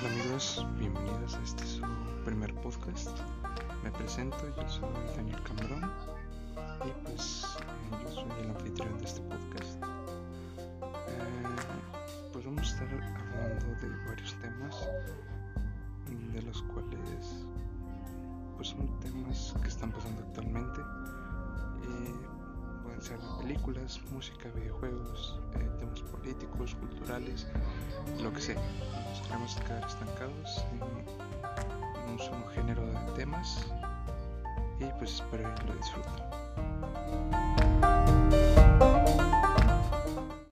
Bienvenidos, bienvenidos a este su primer podcast. Me presento, yo soy Daniel Camarón y pues eh, yo soy el anfitrión de este podcast. Eh, pues vamos a estar hablando de varios temas, de los cuales pues son temas que están pasando actualmente. Eh, pueden ser películas, música, videojuegos, temas políticos, culturales, lo que sea queremos quedar estancados en un solo género de temas y pues espero que lo disfruten.